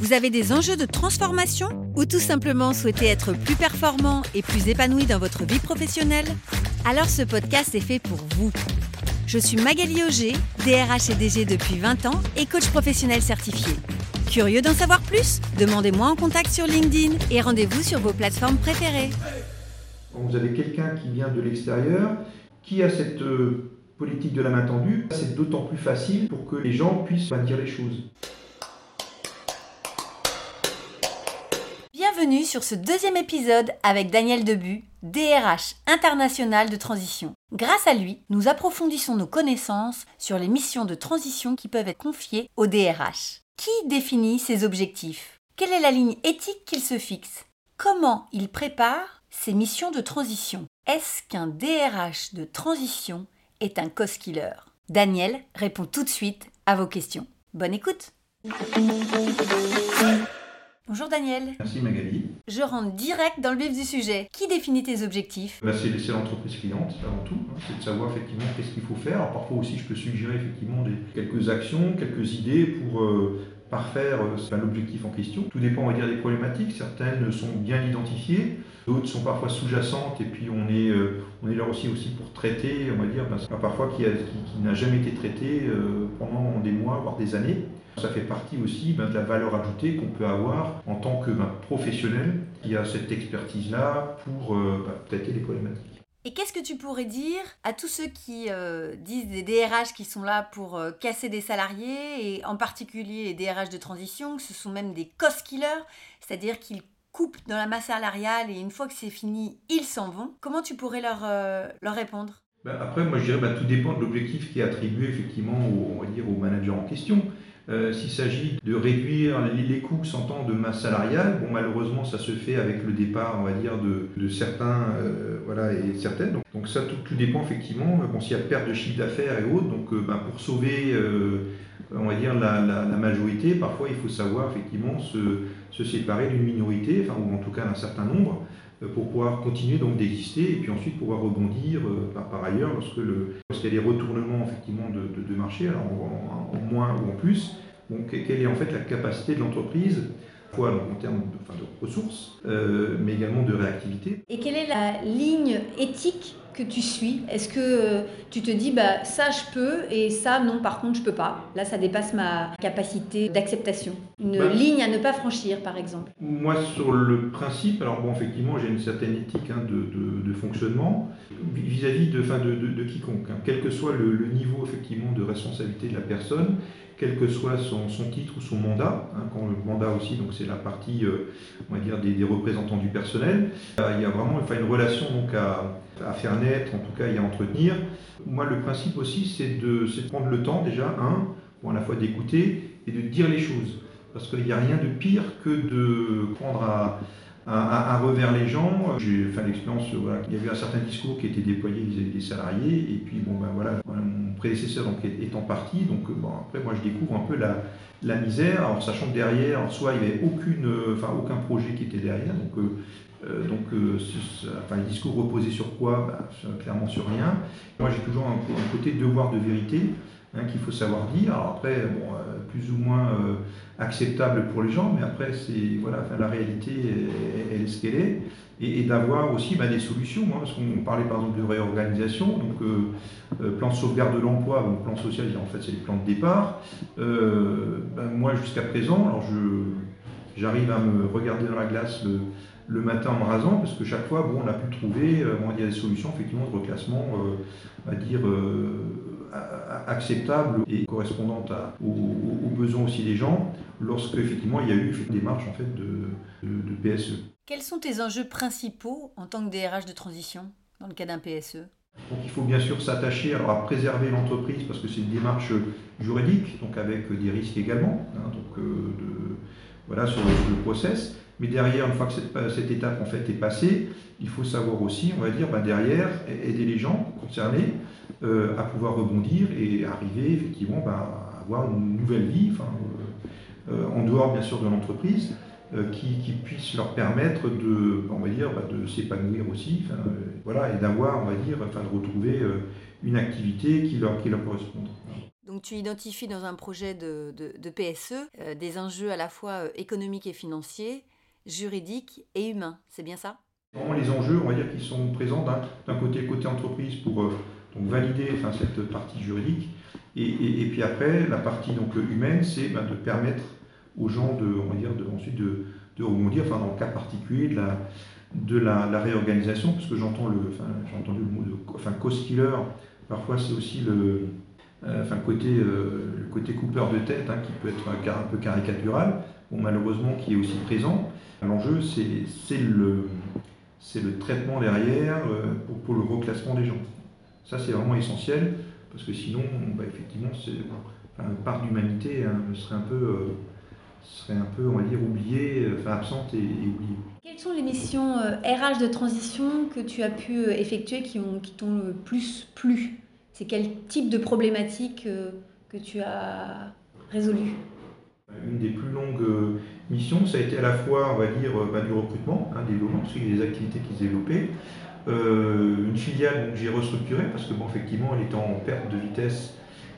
vous avez des enjeux de transformation ou tout simplement souhaitez être plus performant et plus épanoui dans votre vie professionnelle? Alors ce podcast est fait pour vous. Je suis Magali Auger, DRH et DG depuis 20 ans et coach professionnel certifié. Curieux d'en savoir plus? Demandez-moi en contact sur LinkedIn et rendez-vous sur vos plateformes préférées. Vous avez quelqu'un qui vient de l'extérieur, qui a cette euh, politique de la main tendue, c'est d'autant plus facile pour que les gens puissent dire les choses. Bienvenue sur ce deuxième épisode avec Daniel Debu, DRH international de transition. Grâce à lui, nous approfondissons nos connaissances sur les missions de transition qui peuvent être confiées au DRH. Qui définit ses objectifs? Quelle est la ligne éthique qu'il se fixe? Comment il prépare ses missions de transition? Est-ce qu'un DRH de transition est un cost killer Daniel répond tout de suite à vos questions. Bonne écoute Bonjour Daniel. Merci Magali. Je rentre direct dans le vif du sujet. Qui définit tes objectifs? Bah, c'est l'entreprise cliente avant tout, hein. c'est de savoir effectivement qu'est-ce qu'il faut faire. Alors, parfois aussi je peux suggérer effectivement des, quelques actions, quelques idées pour euh, parfaire euh, l'objectif en question. Tout dépend on va dire des problématiques, certaines sont bien identifiées, d'autres sont parfois sous-jacentes et puis on est, euh, on est là aussi, aussi pour traiter, on va dire, bah, parfois qui, a- qui- qui n'a jamais été traité euh, pendant des mois, voire des années. Ça fait partie aussi ben, de la valeur ajoutée qu'on peut avoir en tant que ben, professionnel qui a cette expertise-là pour euh, ben, traiter les problématiques. Et qu'est-ce que tu pourrais dire à tous ceux qui euh, disent des DRH qui sont là pour euh, casser des salariés, et en particulier les DRH de transition, que ce sont même des cost killers, c'est-à-dire qu'ils coupent dans la masse salariale et une fois que c'est fini, ils s'en vont. Comment tu pourrais leur, euh, leur répondre? Ben, après, moi je dirais ben, tout dépend de l'objectif qui est attribué effectivement au, on va dire, au manager en question. Euh, S'il s'agit de réduire les, coûts s'entend de masse salariale, bon malheureusement ça se fait avec le départ, on va dire, de, certains, euh, voilà, et certaines. Donc, ça tout, dépend effectivement. Bon, s'il y a perte de chiffre d'affaires et autres, donc euh, ben, pour sauver, euh, on va dire la, majorité, parfois il faut savoir effectivement se, se séparer d'une minorité, ou en tout cas d'un certain nombre euh, pour pouvoir continuer donc d'exister et puis ensuite pouvoir rebondir euh, par, ailleurs lorsque le lorsqu'il y a des retournements effectivement de, marché, alors en, moins ou en plus. Donc que- quelle est en fait la capacité de l'entreprise, fois en termes de, de ressources, euh, mais également de réactivité. Et quelle est la ligne éthique que tu suis? Est-ce que euh, tu te dis, bah, ça je peux et ça non, par contre je peux pas? Là, ça dépasse ma capacité d'acceptation. Une Bah. ligne à ne pas franchir, par exemple. Moi, sur le principe, alors bon, effectivement, j'ai une certaine éthique hein, de, de- de fonctionnement vis-à-vis de, de- de quiconque, hein. quel que soit le, le niveau effectivement de responsabilité de la personne, quel que soit son, son titre ou son mandat. hein. quand le mandat aussi, donc c'est la partie, euh, on va dire, des, représentants du personnel. Euh, il y a vraiment une relation donc à, à faire naître, en tout cas, et à entretenir. Moi, le principe aussi, c'est de, prendre le temps déjà, un, pour à la fois d'écouter et de dire les choses. Parce qu'il n'y a rien de pire que de prendre à, revers les gens. J'ai fait l'expérience, voilà, il y a eu un certain discours qui été déployé vis-à-vis des salariés, et puis bon ben voilà, prédécesseur donc est, en partie, donc euh, bon après moi je découvre un peu la, la misère, alors sachant que derrière, en soi il n'y avait aucune, euh, enfin aucun projet qui était derrière, donc euh, euh, donc, discours reposaient sur quoi? Bah, Clairement sur rien. Moi, j'ai toujours un, côté devoir de vérité hein, qu'il faut savoir dire. Alors après, bon, plus ou moins acceptable pour les gens, mais après, c'est voilà, la réalité, elle est ce qu'elle est. Et, d'avoir aussi bah, des solutions, hein, parce qu'on parlait par exemple de réorganisation, donc euh, euh, plan de sauvegarde de l'emploi, plan social, en fait, c'est le plan de départ. Euh, ben, moi, jusqu'à présent, alors j'arrive à me regarder dans la glace le, matin en me rasant, parce que chaque fois, bon, on a pu trouver, des solutions effectivement de reclassement, dire, acceptables et correspondantes aux, besoins aussi des gens, lorsque effectivement il y a eu une démarche en fait de. PSE. Quels sont tes enjeux principaux en tant que DRH de transition dans le cas d'un PSE Donc il faut bien sûr s'attacher à préserver l'entreprise parce que c'est une démarche juridique, donc avec des risques également, hein, donc, euh, voilà, sur le, process. Mais derrière, une fois que cette, étape en fait est passée, il faut savoir aussi, on va dire, bah, derrière, aider les gens concernés euh, à pouvoir rebondir et arriver effectivement bah, à avoir une nouvelle vie, euh, en dehors bien sûr de l'entreprise, qui, qui, puisse leur permettre de, on va dire, bah, de s'épanouir aussi, voilà, et d'avoir, on va dire, enfin, de retrouver une activité qui leur, qui leur corresponde. Donc tu identifies dans un projet de, de, PSE euh, des enjeux à la fois euh, économiques et financiers, juridiques et humains, c'est bien ça? Vraiment les enjeux, on va dire, qui sont présents d'un côté côté entreprise pour euh, donc valider enfin, cette partie juridique, et, et, puis après la partie donc humaine, c'est ben, de permettre aux gens de, on va dire, de, ensuite de, de rebondir, enfin dans le cas particulier de la, de la, réorganisation, parce que j'entends le, enfin, j'ai entendu le mot de, enfin, cost killer, parfois c'est aussi le, euh, enfin côté, euh, côté coupeur de tête, hein, qui peut être un, peu caricatural, bon, malheureusement qui est aussi présent. L'enjeu, c'est le, le traitement derrière euh, pour, pour, le reclassement des gens. Ça, c'est vraiment essentiel, parce que sinon, bah, effectivement, enfin, une part d'humanité hein, serait un peu serait un peu, on va dire, oubliée, enfin absente et, et oubliée. Quelles sont les missions RH de transition que tu as pu effectuer qui t'ont qui le plus plu? C'est quel type de problématique euh, que tu as résolu? Une des plus longues euh, missions, ça a été à la fois, on va dire, euh, bah, du recrutement, hein, développement, parce qu'il y a des activités qui se développaient. une filiale que j'ai restructurée parce que, bon, effectivement, elle était en perte de vitesse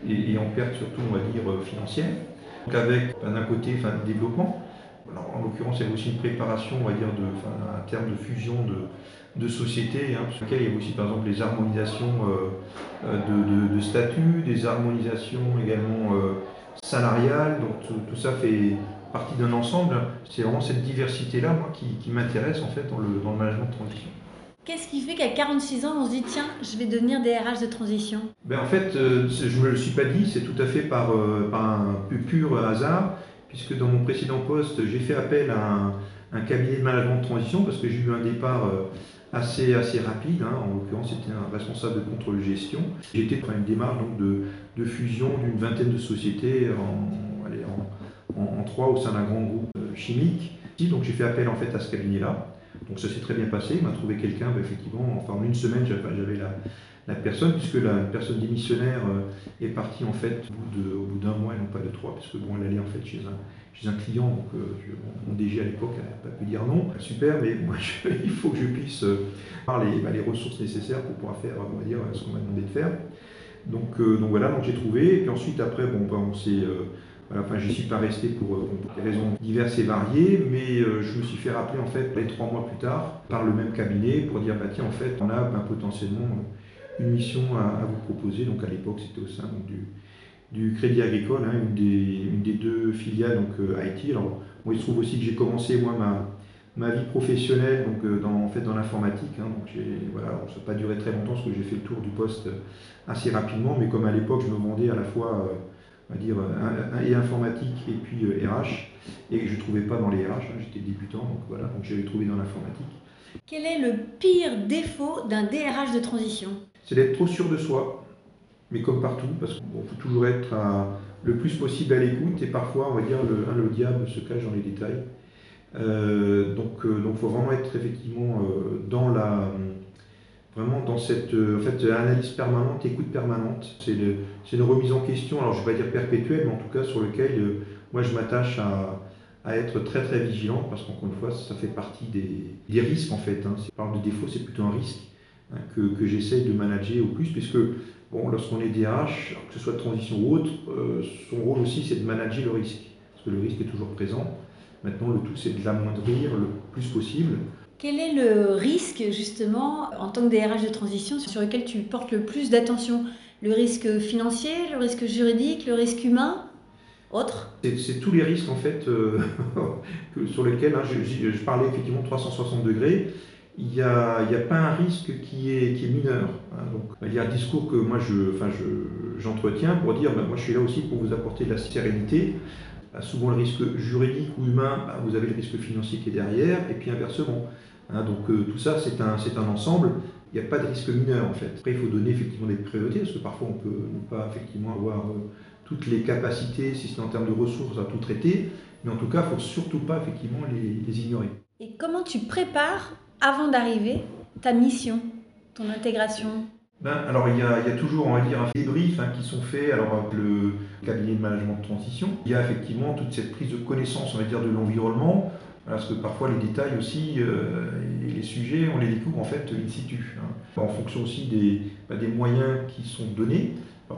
et, en perte surtout, on va dire, financière. Donc avec, d'un côté, enfin, développement. en l'occurrence, il y avait aussi une préparation, on va dire, de, un terme de fusion de, de sociétés, hein, sur lesquelles il y a aussi par exemple les harmonisations euh, euh, de, de, statut, des harmonisations également euh, salariales, donc tout, ça fait partie d'un ensemble. C'est vraiment cette diversité-là qui, qui m'intéresse en fait dans le, dans le management de transition. Qu'est-ce qui fait qu'à 46 ans, on se dit tiens, je vais devenir DRH de transition? Ben, En fait, je ne me le suis pas dit, c'est tout à fait par, par un pur hasard, puisque dans mon précédent poste, j'ai fait appel à un, cabinet de management de transition parce que j'ai eu un départ assez, assez rapide. Hein. En l'occurrence, c'était un responsable de contrôle gestion. J'étais dans une démarche donc, de, de fusion d'une vingtaine de sociétés en, allez, en, en, trois au sein d'un grand groupe euh, chimique. Donc j'ai fait appel en fait à ce cabinet-là. Donc ça s'est très bien passé. Il m'a trouvé quelqu'un, bah, effectivement, enfin en une semaine, j'avais la, la personne, puisque la personne démissionnaire euh, est partie en fait au bout d'un mois et non pas de trois, puisque bon, elle allait en fait chez un, chez un client, donc euh, mon DG à l'époque n'a pas pu dire non. Super, mais moi il faut que je puisse avoir les, bah, les, ressources nécessaires pour pouvoir faire, ce qu'on m'a demandé de faire. Donc, euh, donc voilà, donc j'ai trouvé, et puis ensuite après, bon, bah, on s'est voilà, enfin, suis pas resté pour, des raisons diverses et variées, mais je me suis fait rappeler en fait les trois mois plus tard par le même cabinet pour dire bah tiens en fait on a bah, potentiellement une mission à, vous proposer. Donc à l'époque, c'était au sein du, Crédit Agricole, hein, une, des, deux filiales donc euh, IT. Alors, il se trouve aussi que j'ai commencé moi ma, vie professionnelle donc euh, dans, en fait dans l'informatique. Hein, donc voilà, ça n'a pas duré très longtemps parce que j'ai fait le tour du poste assez rapidement, mais comme à l'époque je me vendais à la fois euh, on va dire et informatique et puis RH et que je ne trouvais pas dans les RH, hein, j'étais débutant donc voilà, donc j'avais trouvé dans l'informatique. Quel est le pire défaut d'un DRH de transition? C'est d'être trop sûr de soi, mais comme partout, parce qu'il faut toujours être le plus possible à l'écoute, et parfois, on va dire, le, hein, le diable se cache dans les détails. Euh, donc, il euh, faut vraiment être effectivement euh, dans la vraiment dans cette en fait, analyse permanente, écoute permanente. C'est une remise en question, alors je ne vais pas dire perpétuelle, mais en tout cas sur lequel moi je m'attache à, à, être très très vigilant, parce qu'encore une fois, ça fait partie des, des risques en fait. Si on parle de défaut, c'est plutôt un risque. Hein, que, que j'essaye de manager au plus, puisque bon, lorsqu'on est DRH, que ce soit de transition ou autre, euh, son rôle aussi c'est de manager le risque, parce que le risque est toujours présent. Maintenant, le tout c'est de l'amoindrir le plus possible. Quel est le risque justement en tant que DRH de transition sur lequel tu portes le plus d'attention? Le risque financier, le risque juridique, le risque humain? Autre? C'est tous les risques en fait euh, sur lesquels hein, je, parlais effectivement 360 degrés il n'y a, pas un risque qui est, mineur. Hein. donc, il y a un discours que moi j'entretiens pour dire ben, moi je suis là aussi pour vous apporter de la sérénité. Bah, souvent le risque juridique ou humain, bah, vous avez le risque financier qui est derrière, et puis inversement. Hein. donc euh, tout ça c'est un, c'est un ensemble. Il n'y a pas de risque mineur en fait. Après il faut donner effectivement des priorités parce que parfois on peut ne pas effectivement avoir euh, toutes les capacités, si c'est en termes de ressources, à tout traiter. Mais en tout cas, il ne faut surtout pas effectivement les, ignorer. Et comment tu prépares, avant d'arriver, ta mission, ton intégration? Ben, alors il y, a, toujours, on va dire, un débrief hein, qui sont faits alors, avec le cabinet de management de transition. Il y a effectivement toute cette prise de connaissance, on va dire, de l'environnement, parce que parfois les détails aussi euh, et les sujets, on les découvre en fait in situ, hein. en fonction aussi des, ben, des moyens qui sont donnés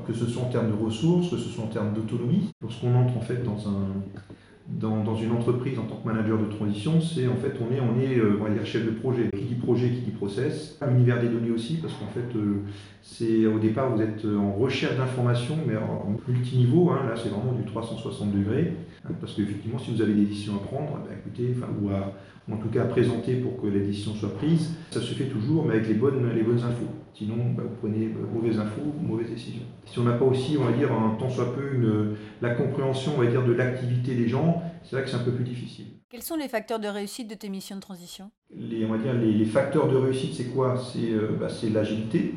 que ce soit en termes de ressources, que ce soit en termes d'autonomie. Lorsqu'on entre en fait dans, un, dans, une entreprise en tant que manager de transition, c'est en fait on est, on est euh, on va dire chef de projet. Qui dit projet, qui dit process. Univers des données aussi, parce qu'en fait euh, c'est au départ vous êtes en recherche d'informations, mais en multiniveau. Hein, là c'est vraiment du 360 degrés, parce qu'effectivement si vous avez des décisions à prendre, bah, écoutez, enfin, ou à en tout cas à présenter pour que la décision soit prise, ça se fait toujours, mais avec les bonnes, les bonnes infos. Sinon, bah, vous prenez euh, mauvaises infos, mauvaises décisions. Si on n'a pas aussi, on va dire, un tant soit peu une, la compréhension, on va dire, de l'activité des gens, c'est là que c'est un peu plus difficile. Quels sont les facteurs de réussite de tes missions de transition? Les, On va dire, les, facteurs de réussite, c'est quoi? Euh, bah, C'est l'agilité.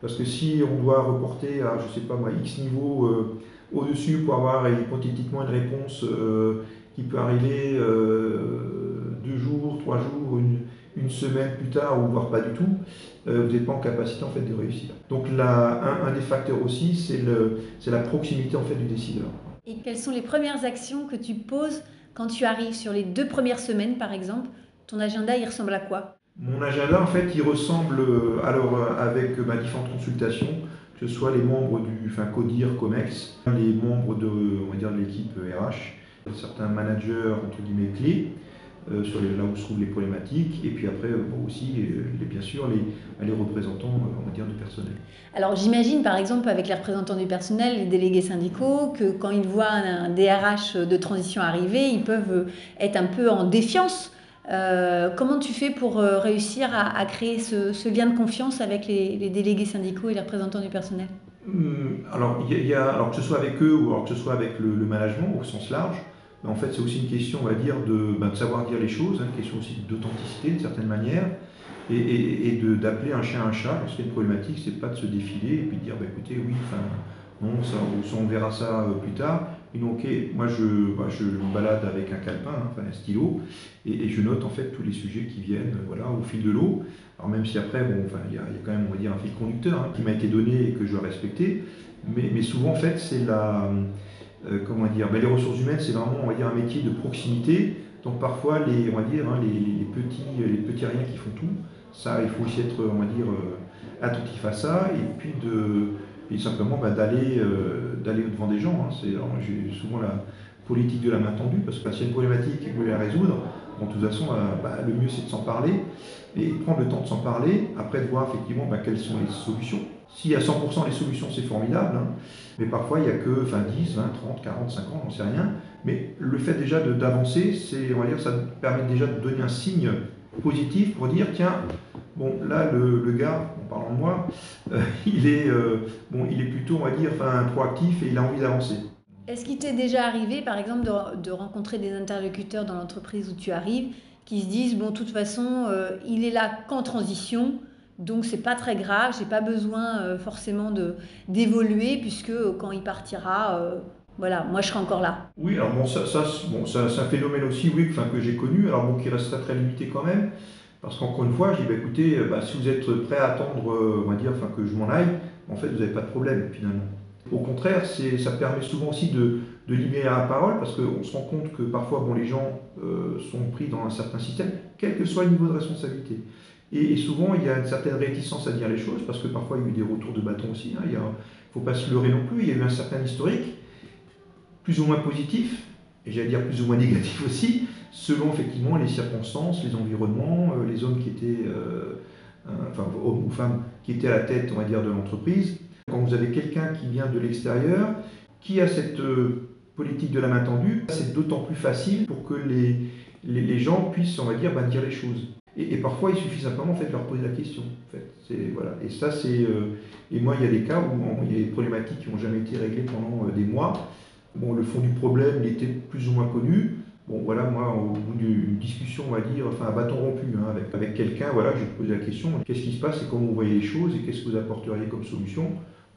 Parce que si on doit reporter à, je sais pas moi, X niveau euh, au-dessus pour avoir hypothétiquement une réponse qui peut arriver deux jours, trois jours, une, semaine plus tard, ou voire pas du tout, euh, vous n'êtes pas en capacité en fait de réussir. Donc là, un, des facteurs aussi, c'est la proximité en fait du décideur. Et quelles sont les premières actions que tu poses quand tu arrives sur les deux premières semaines, par exemple? Ton agenda, il ressemble à quoi? Mon agenda, en fait, il ressemble euh, alors euh, avec ma différentes consultations, que ce soit les membres du enfin, CODIR, COMEX, les membres de, on va dire, de l'équipe RH, certains managers entre guillemets clés, euh, sur les, là où se trouvent les problématiques, et puis après euh, aussi, euh, les, bien sûr, les, les représentants du personnel. Alors j'imagine par exemple avec les représentants du personnel, les délégués syndicaux, que quand ils voient un DRH de transition arriver, ils peuvent être un peu en défiance. Comment tu fais pour réussir à, créer ce, lien de confiance avec les, délégués syndicaux et les représentants du personnel? Hum, alors, il y a, alors, que ce soit avec eux ou alors que ce soit avec le, management au sens large, en fait, c'est aussi une question, on va dire, de, ben, savoir dire les choses, hein, une question aussi d'authenticité, d'une certaine manière, et, d'appeler un chien un chat. Lorsqu'il y a une problématique, c'est pas de se défiler et puis de dire, bah, écoutez, oui, enfin, non, ça, on verra ça euh, plus tard. Et donc, moi, je, bah, je me balade avec un calepin, hein, un stylo, et, je note en fait tous les sujets qui viennent, voilà, au fil de l'eau. Alors même si après, bon, il y, a quand même, on va dire, un fil conducteur hein, qui m'a été donné et que je dois respecter, mais, mais souvent, en fait, c'est la euh, comment dire, ben, les ressources humaines, c'est vraiment, on va dire, un métier de proximité. Donc parfois, les, on va dire, hein, les, petits, les petits riens qui font tout, ça, il faut aussi être, on va dire, euh, attentif à ça, et puis de, simplement ben, d'aller, euh, d'aller devant des gens. Hein. J'ai souvent la politique de la main tendue, parce que s'il y a une problématique et que vous voulez la résoudre, de toute façon, ben, le mieux c'est de s'en parler, et prendre le temps de s'en parler, après de voir effectivement quelles sont les solutions. S'il y a 100% les solutions, c'est formidable, hein. mais parfois il n'y a que 10, 20, 30, 40, 50, on ne sait rien. Mais le fait déjà d'avancer, c'est, ça permet déjà de donner un signe positif pour dire tiens, bon là le, gars, en parlant de moi, euh, il, est, euh, bon, il est plutôt, on va dire, enfin, proactif et il a envie d'avancer. Est-ce qu'il t'est déjà arrivé, par exemple, de, rencontrer des interlocuteurs dans l'entreprise où tu arrives qui se disent bon, de toute façon, euh, il est là qu'en transition, donc c'est pas très grave, j'ai pas besoin forcément de d'évoluer puisque quand il partira, voilà, moi je serai encore là. Oui, alors bon, ça, ça bon, c'est un phénomène aussi, oui, enfin, que j'ai connu, alors bon, qui restera très limité quand même, parce qu'encore une fois, je dis, bah, écoutez, bah, si vous êtes prêt à attendre, on va dire, que je m'en aille, en fait, vous n'avez pas de problème finalement. Au contraire, ça permet souvent aussi de, de, libérer la parole, parce qu'on se rend compte que parfois, bon, les gens sont pris dans un certain système, quel que soit le niveau de responsabilité. Et, souvent, il y a une certaine réticence à dire les choses, parce que parfois, il y a eu des retours de bâton aussi. Hein. Il ne faut pas se leurrer non plus. Il y a eu un certain historique, plus ou moins positif, et j'allais dire plus ou moins négatif aussi, selon effectivement les circonstances, les environnements, euh, les hommes qui étaient, euh, enfin, hommes ou femmes qui étaient à la tête, on va dire, de l'entreprise. Quand vous avez quelqu'un qui vient de l'extérieur, qui a cette euh, politique de la main tendue, c'est d'autant plus facile pour que les, les, gens puissent, on va dire, ben, dire les choses. Et, parfois, il suffit simplement en fait, de leur poser la question. En fait. voilà. Et ça, c'est. Euh, et moi, il y a des cas où il y a des problématiques qui n'ont jamais été réglées pendant euh, des mois. Bon, le fond du problème, il était plus ou moins connu. Bon, voilà, moi, au bout d'une discussion, on va dire, enfin, un bâton rompu hein, avec, quelqu'un, voilà, j'ai posé la question qu'est-ce qui se passe et comment vous voyez les choses et qu'est-ce que vous apporteriez comme solution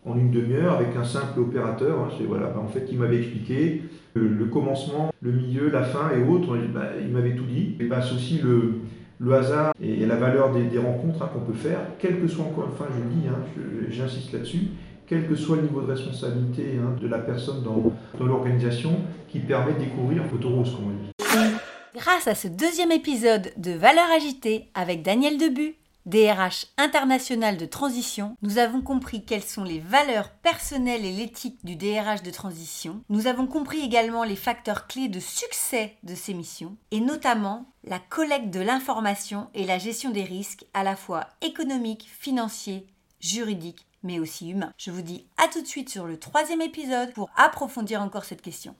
en une demi-heure avec un simple opérateur. Hein, voilà, bah, en fait, il m'avait expliqué le, commencement, le milieu, la fin et autres. Bah, il m'avait tout dit. Et bah, c'est aussi le, hasard et la valeur des, rencontres hein, qu'on peut faire, quel que soit encore, enfin, je le dis, j'insiste là-dessus, quel que soit le niveau de responsabilité de la personne dans, dans l'organisation, qui permet de découvrir Rose, comme on dit. Grâce à ce deuxième épisode de Valeurs agitées avec Daniel Debu, DRH international de transition, nous avons compris quelles sont les valeurs personnelles et l'éthique du DRH de transition. Nous avons compris également les facteurs clés de succès de ces missions et notamment la collecte de l'information et la gestion des risques à la fois économiques, financiers, juridiques mais aussi humains. Je vous dis à tout de suite sur le troisième épisode pour approfondir encore cette question.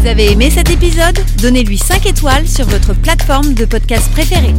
Vous avez aimé cet épisode? Donnez-lui 5 étoiles sur votre plateforme de podcast préférée.